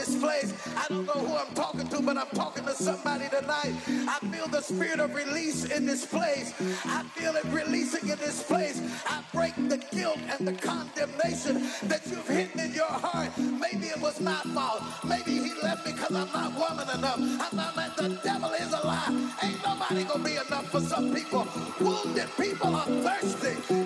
this place. I don't know who I'm talking to, but I'm talking to somebody tonight. I feel the spirit of release in this place. I feel it releasing in this place. I break the guilt and the condemnation that you've hidden in your heart. Maybe it was my fault. Maybe he left me because I'm not woman enough. I'm not like the devil is a lie. Ain't nobody gonna be enough for some people. Wounded people are thirsty.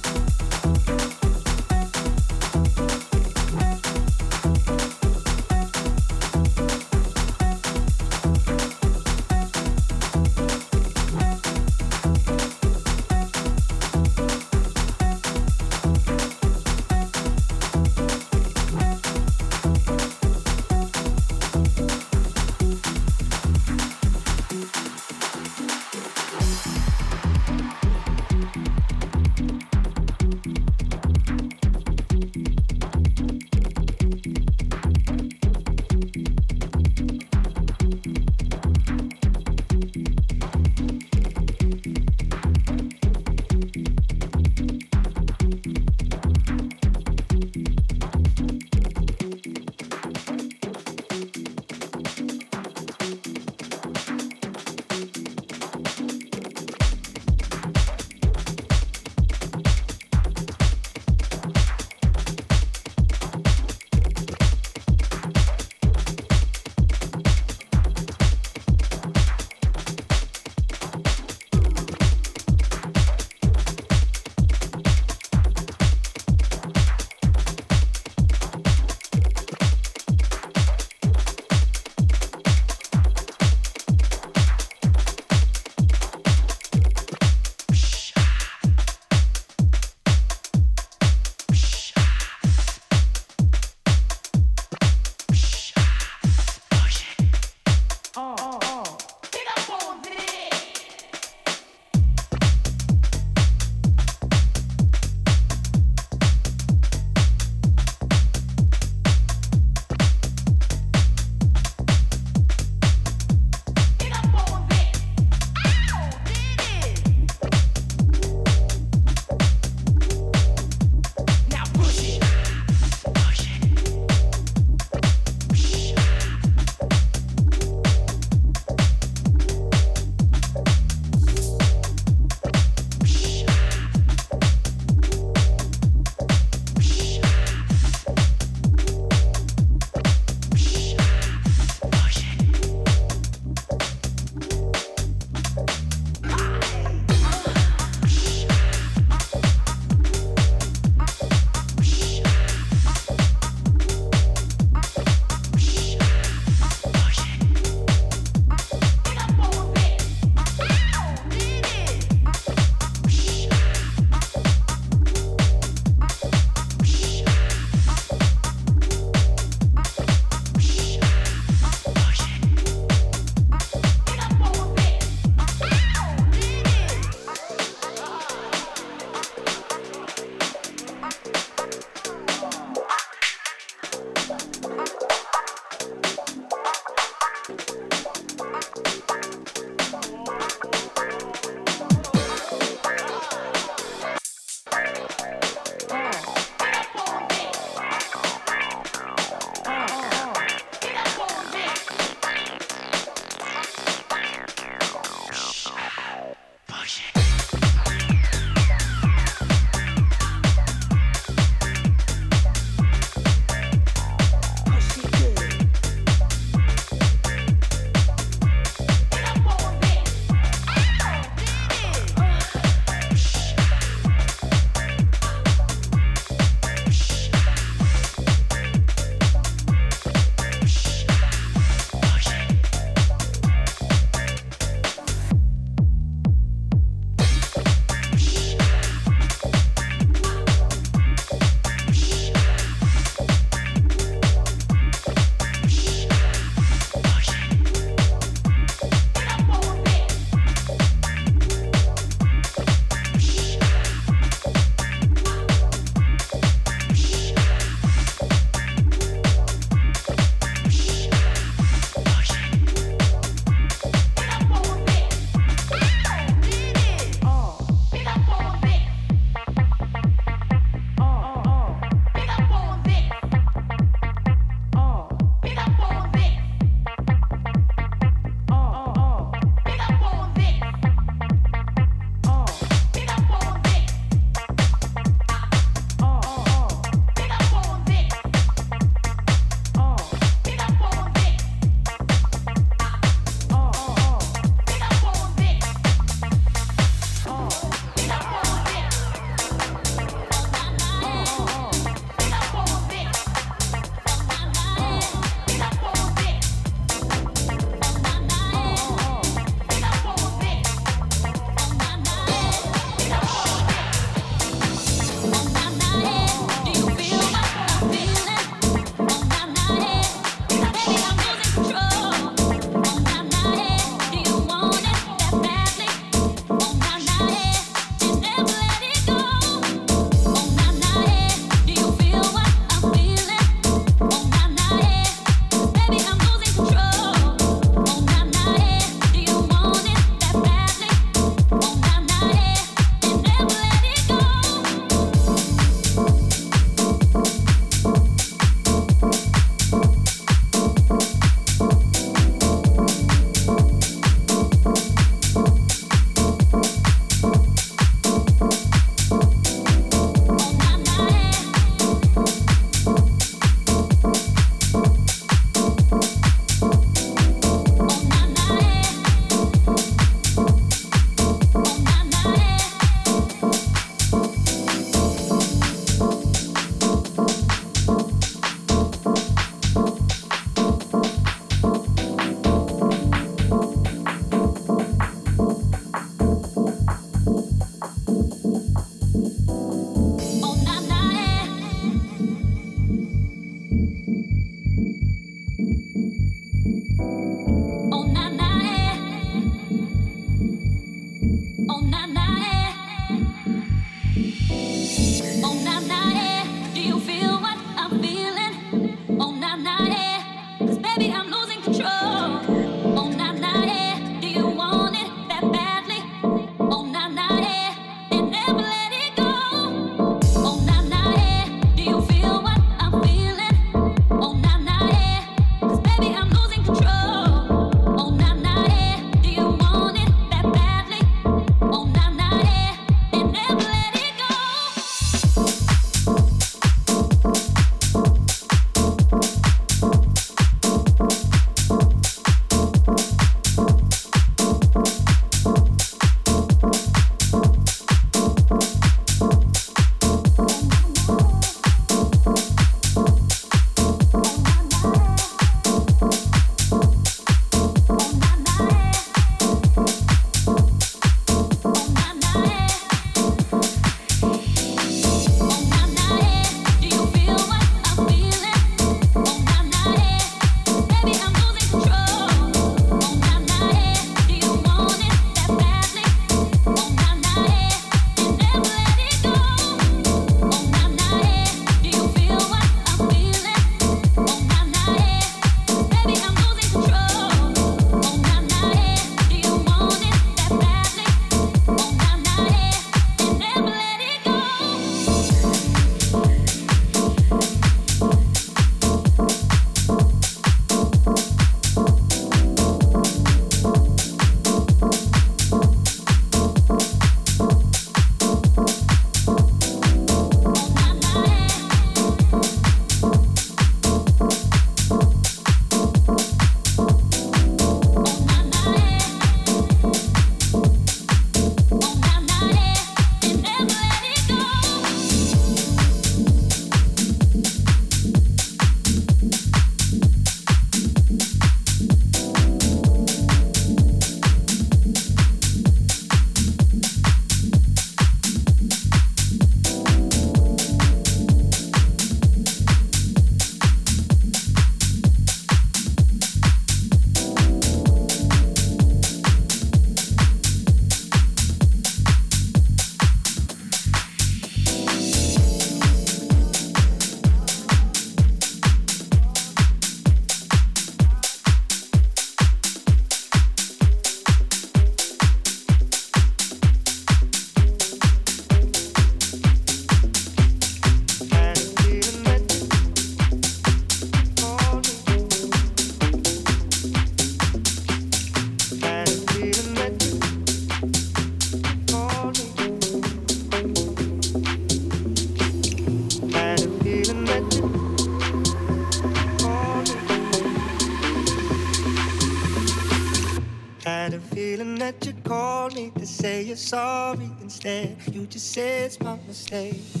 just say it's my mistake.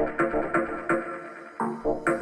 Thank you.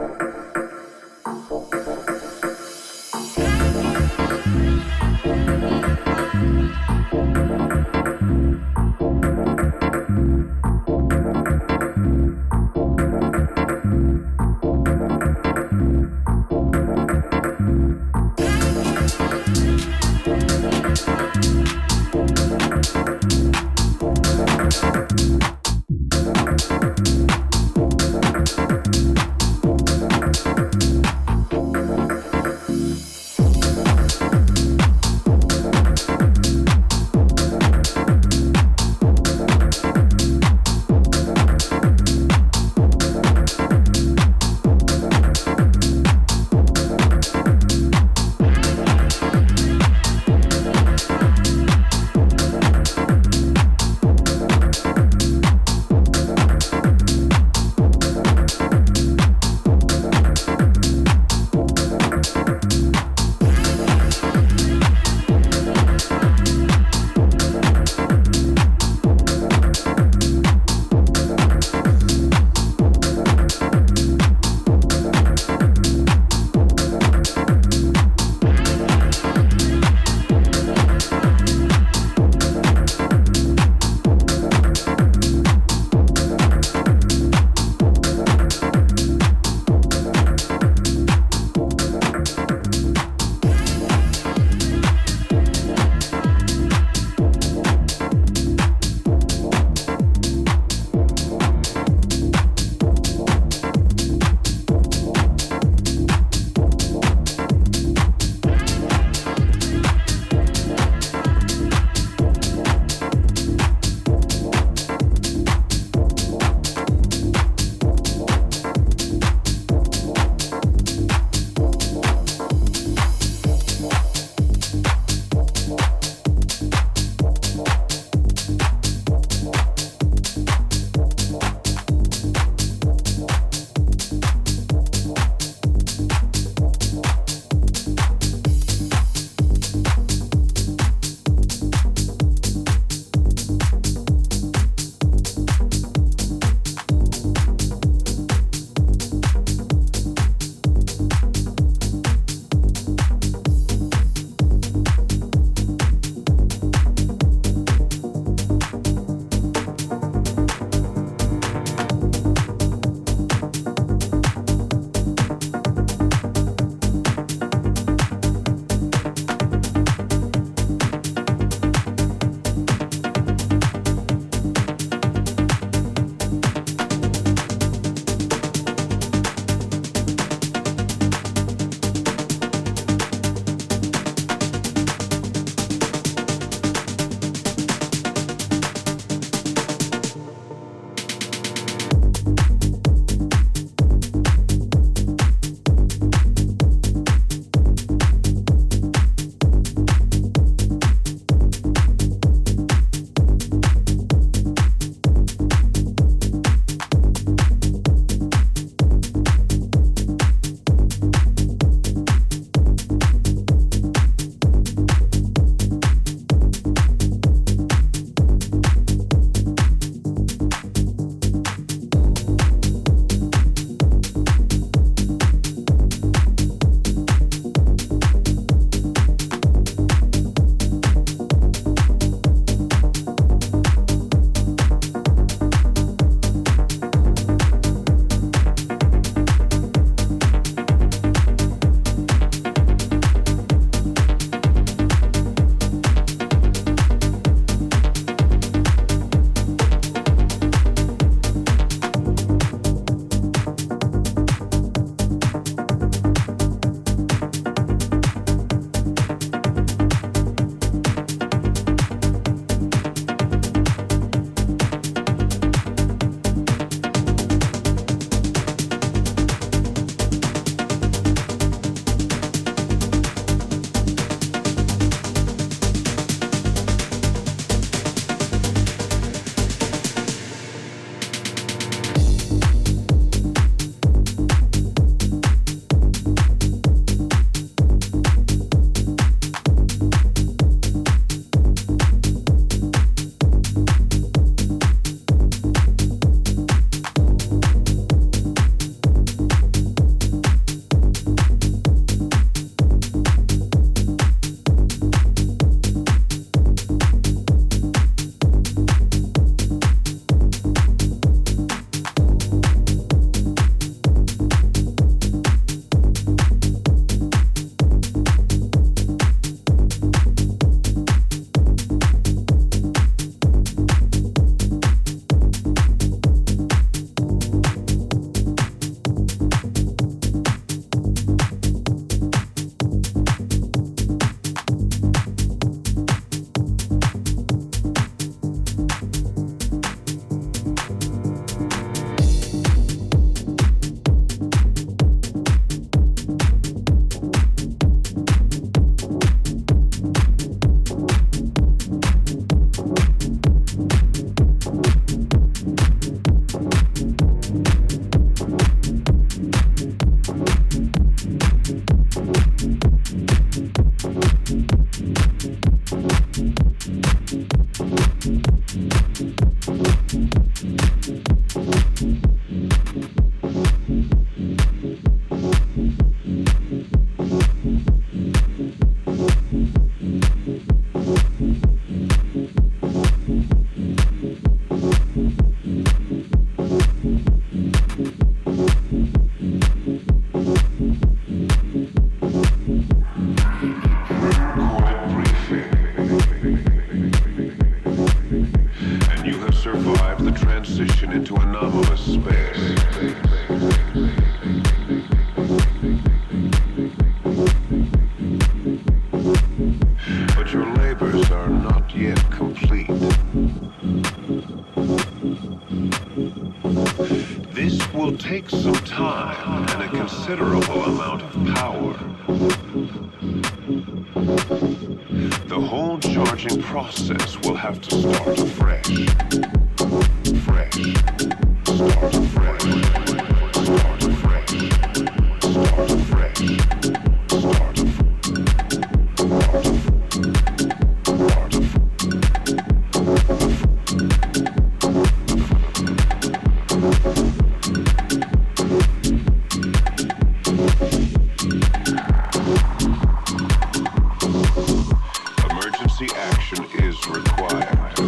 takes so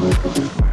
louco,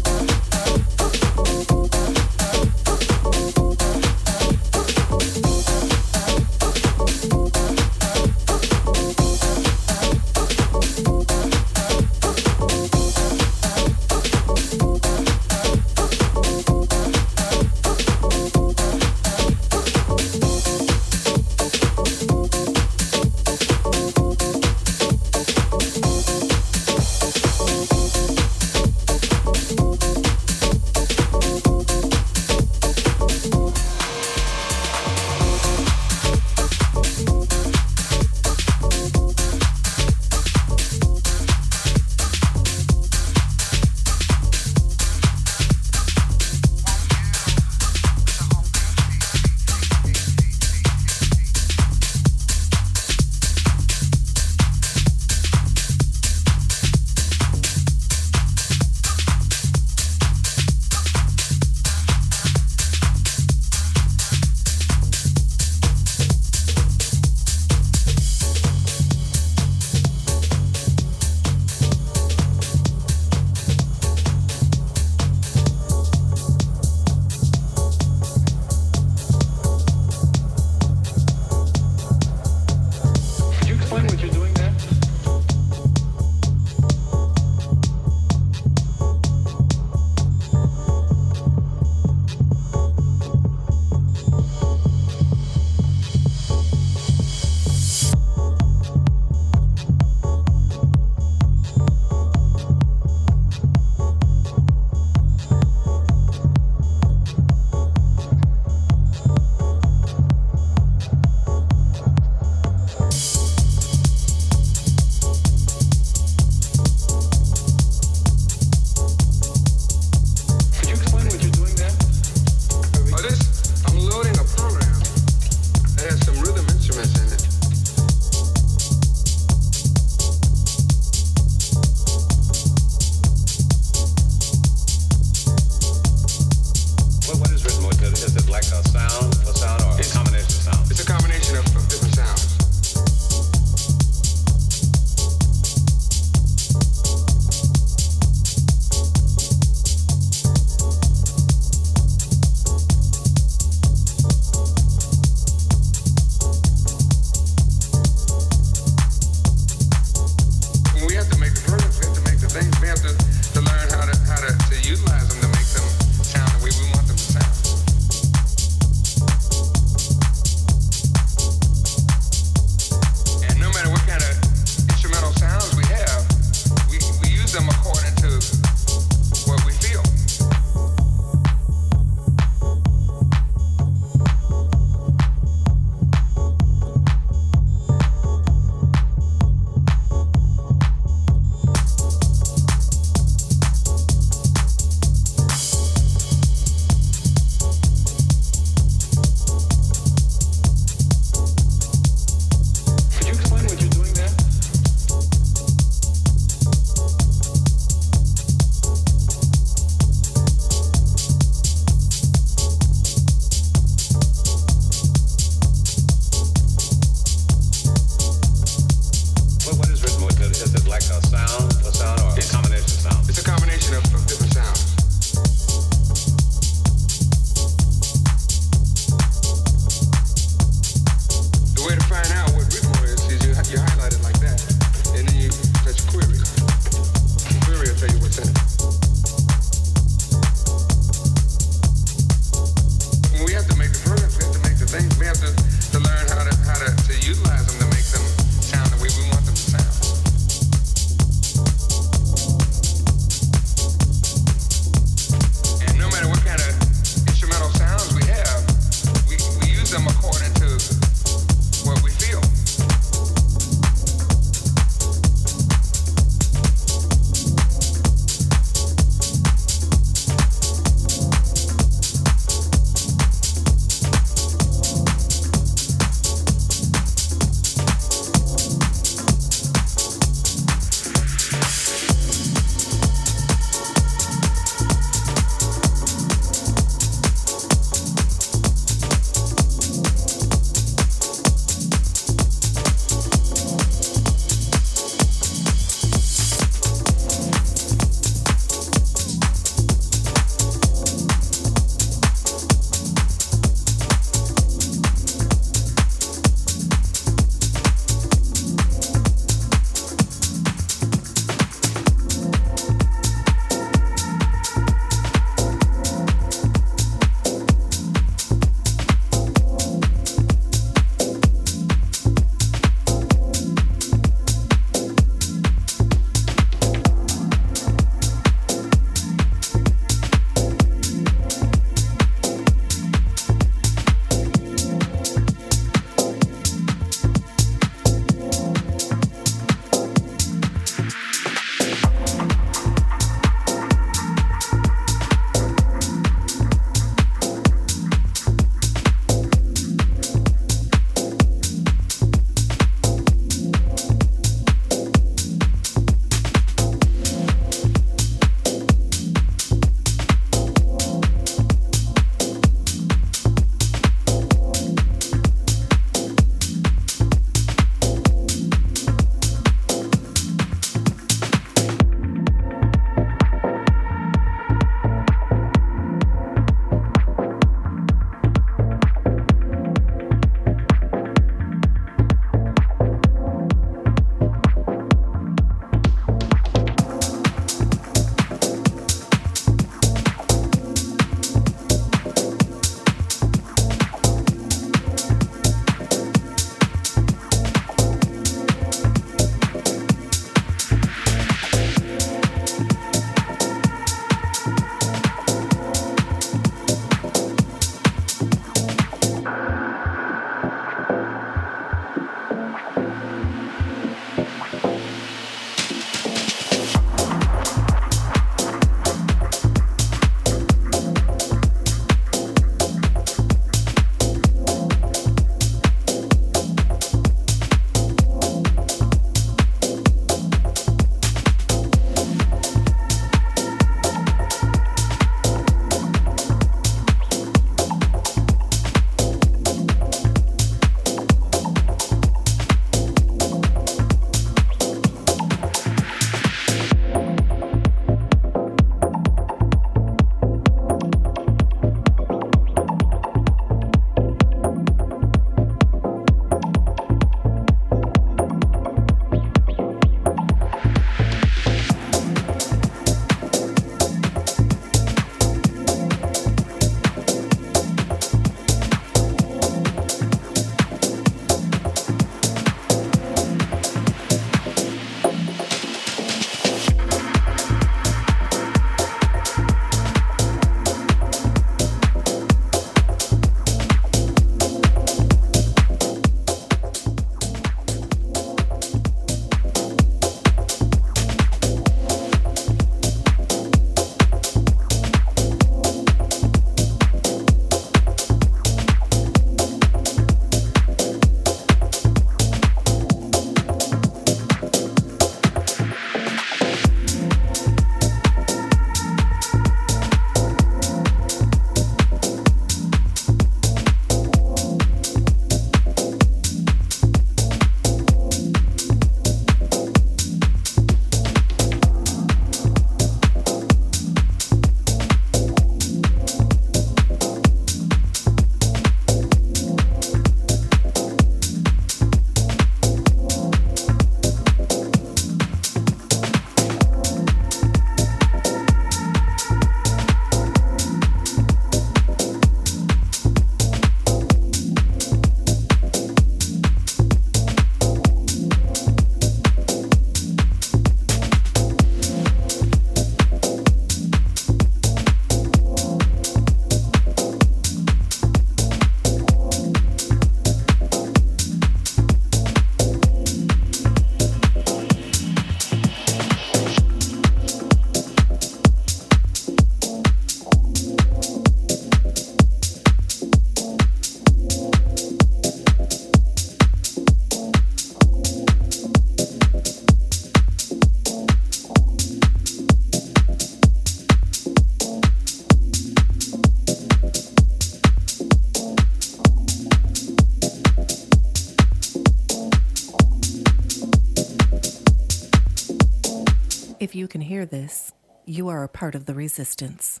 you can hear this, you are a part of the resistance.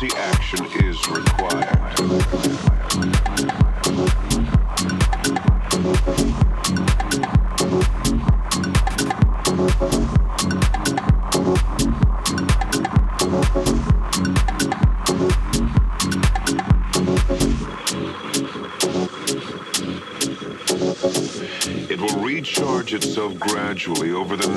The action is required. itself gradually over the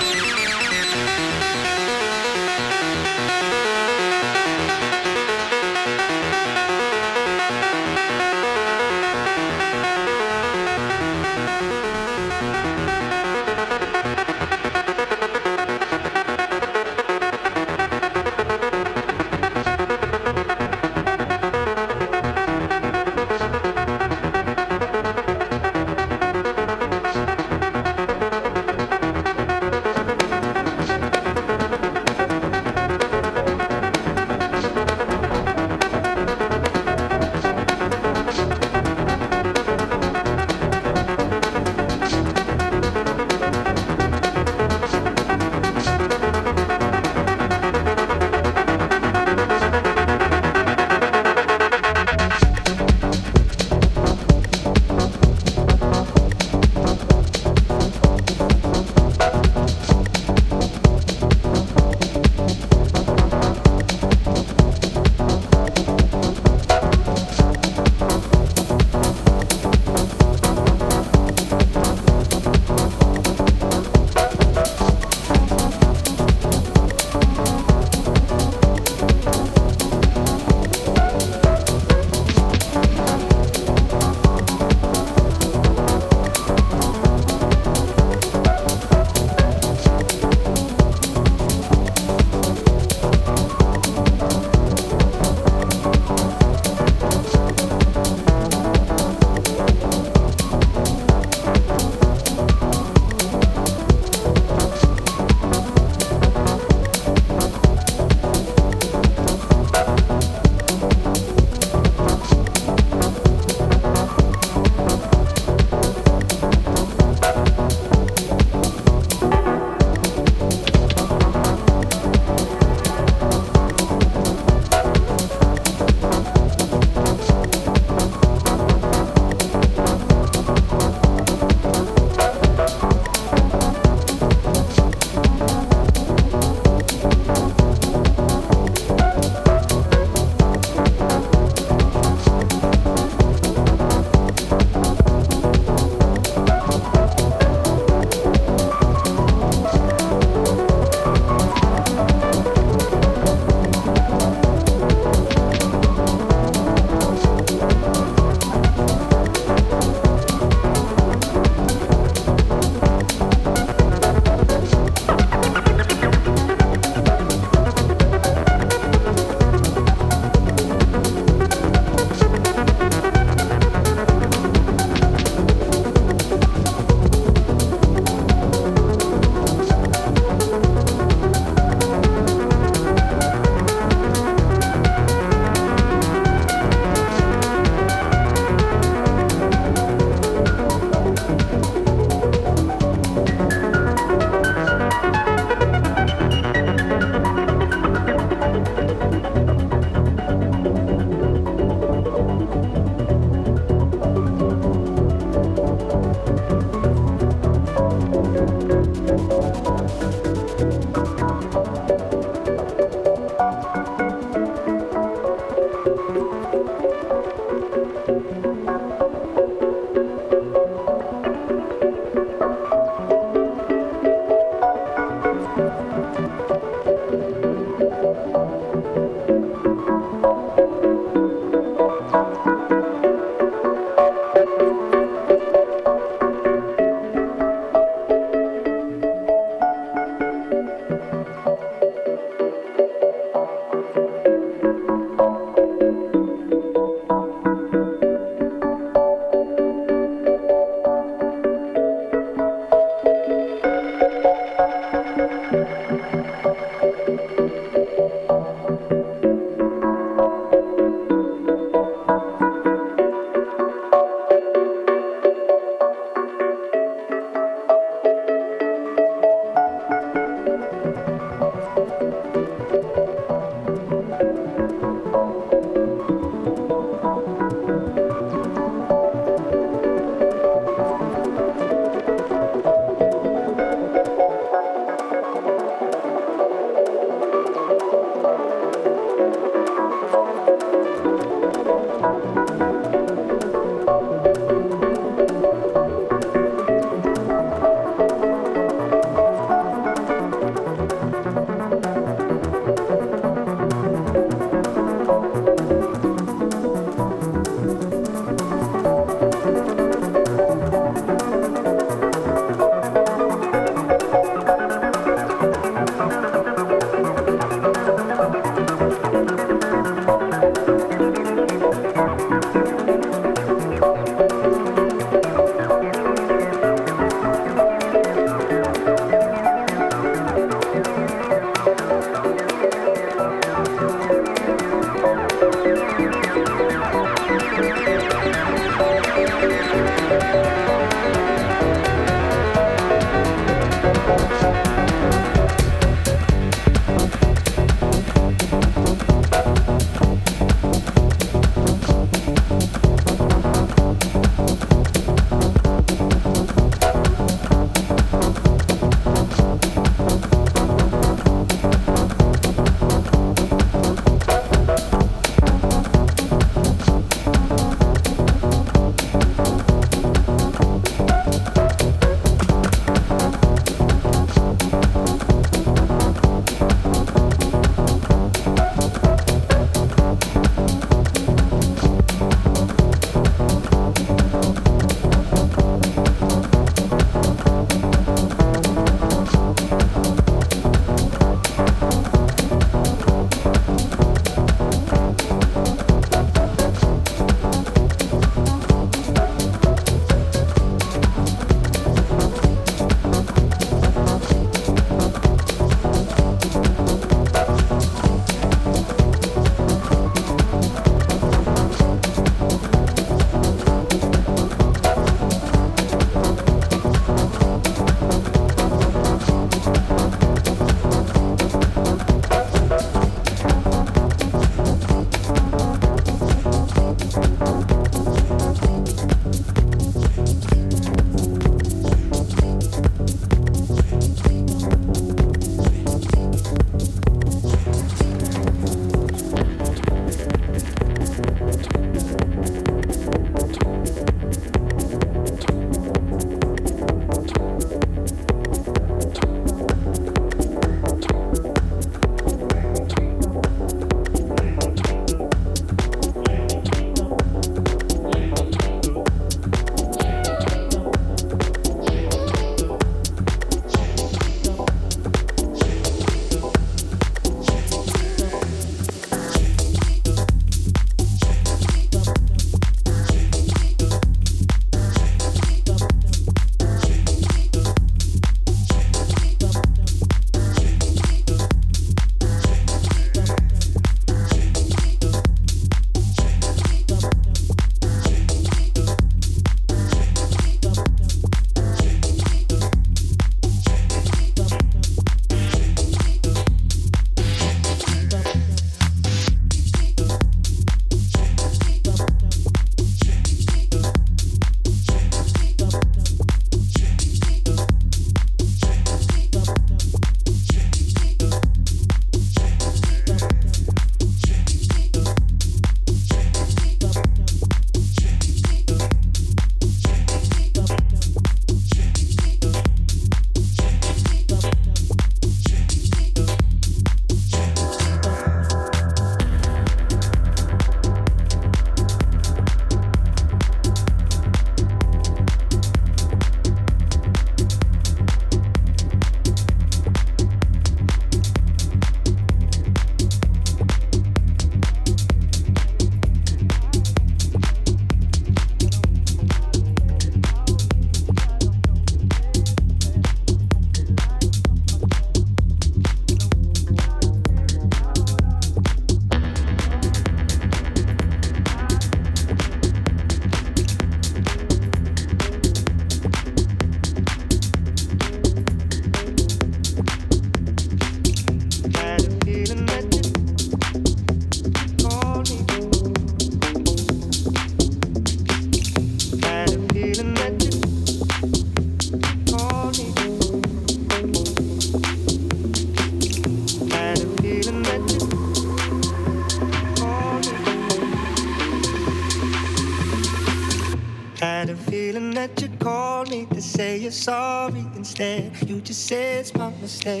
you just say it's my mistake.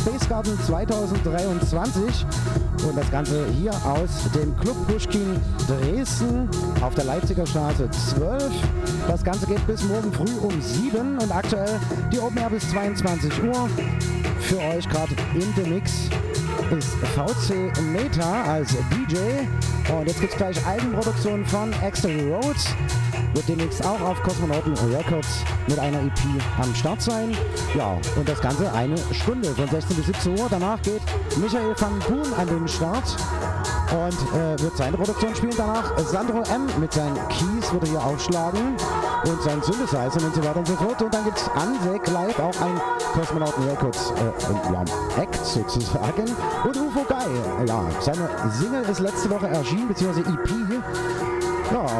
Space Garden 2023 und das Ganze hier aus dem Club Pushkin Dresden auf der Leipziger Straße 12. Das Ganze geht bis morgen früh um 7 und aktuell die Open Air bis 22 Uhr. Für euch gerade in dem Mix ist VC Meta als DJ und jetzt gibt es gleich Eigenproduktionen von Axel Rhodes wird demnächst auch auf Kosmonauten Records mit einer EP am Start sein. Ja, und das Ganze eine Stunde von 16 bis 17 Uhr. Danach geht Michael van Kuhn an den Start und äh, wird seine Produktion spielen. Danach Sandro M mit seinen Keys wird er hier aufschlagen und seinen Synthesizer und so weiter und so fort. Und dann gibt es Ansek live, auch ein Kosmonauten Records äh, ja, Act sozusagen. Und UFO Guy, ja, seine Single ist letzte Woche erschienen, beziehungsweise EP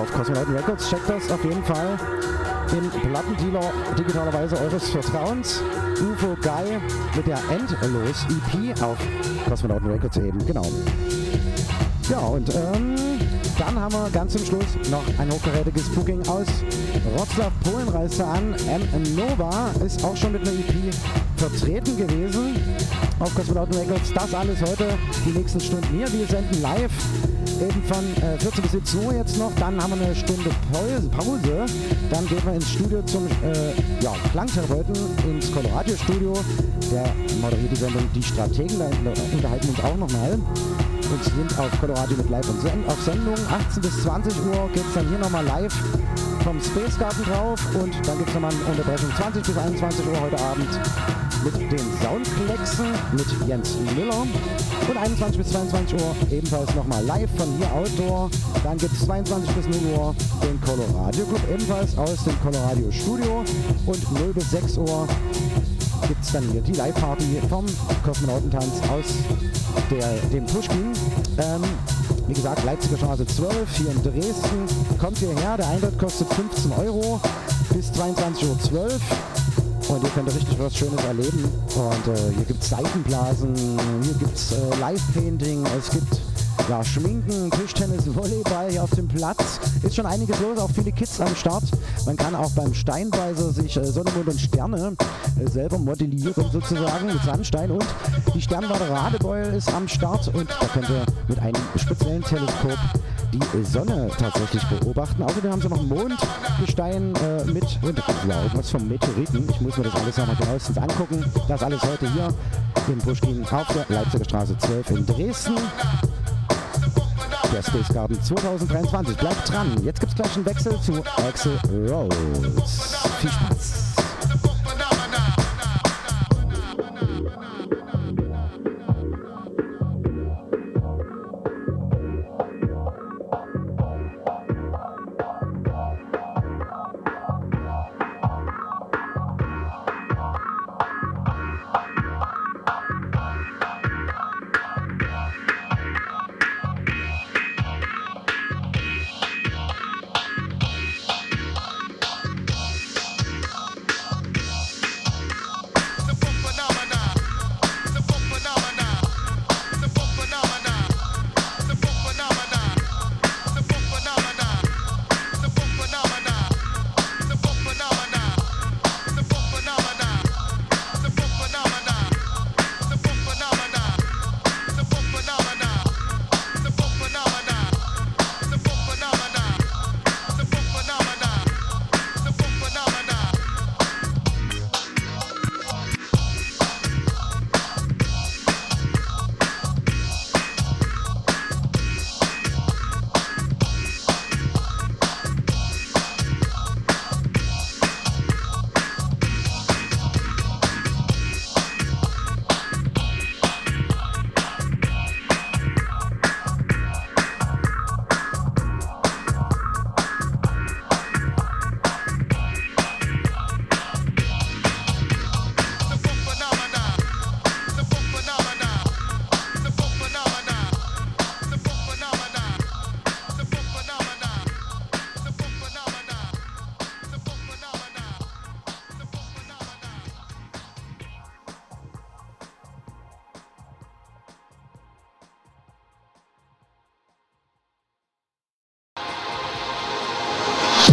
auf Cosmonauten Records checkt das auf jeden Fall im Plattendealer digitalerweise eures Vertrauens. UFO Guy mit der Endlos EP auf Cosmonauten Records eben, genau. Ja, und ähm, dann haben wir ganz zum Schluss noch ein hochkarätiges Booking aus Wroclaw, Polen reist er an. M. Nova ist auch schon mit einer EP vertreten gewesen auf Cosmonauten Records. Das alles heute, die nächsten Stunden hier. Wir senden live eben von äh, 14 bis 17 Uhr jetzt noch. Dann haben wir eine Stunde Pause. Dann gehen wir ins Studio zum äh, ja, Klangtherapeuten, ins Colorado Studio. Der moderiert die Sendung Die Strategen. Da unterhalten wir uns auch nochmal. Und sind auf Colorado mit live und Send auf Sendung. 18 bis 20 Uhr geht es dann hier nochmal live vom Space Garden drauf. Und dann gibt es nochmal eine Unterbrechung 20 bis 21 Uhr heute Abend mit den Soundklecksen mit Jens Müller. Und 21 bis 22 Uhr ebenfalls nochmal live von hier Outdoor. Dann gibt es 22 bis 0 Uhr den Colorado Club ebenfalls aus dem Colorado Studio. Und 0 bis 6 Uhr gibt es dann hier die Live-Party vom Kosmonautentanz aus der, dem Pushkin. Ähm, wie gesagt, Leipziger Straße 12 hier in Dresden. Kommt hierher, der Eintritt kostet 15 Euro bis 22.12 Uhr. Und ihr könnt richtig was Schönes erleben. Und äh, hier gibt es Seifenblasen, hier gibt es äh, Live-Painting, es gibt ja, Schminken, Tischtennis, Volleyball hier auf dem Platz. Ist schon einiges los, auch viele Kids am Start. Man kann auch beim Steinweiser sich äh, Sonne, Mond und Sterne äh, selber modellieren sozusagen mit Sandstein. Und die Sternwarte Radebeul ist am Start und da könnt ihr mit einem speziellen Teleskop die Sonne tatsächlich beobachten. Außerdem haben sie noch Mondgestein äh, mit und ja, irgendwas vom Meteoriten. Ich muss mir das alles nochmal genauestens angucken. Das alles heute hier im Pushkin auf der Leipziger Straße 12 in Dresden. Der Space Garden 2023. Bleibt dran. Jetzt gibt es gleich einen Wechsel zu Axel Rose. Viel Spaß.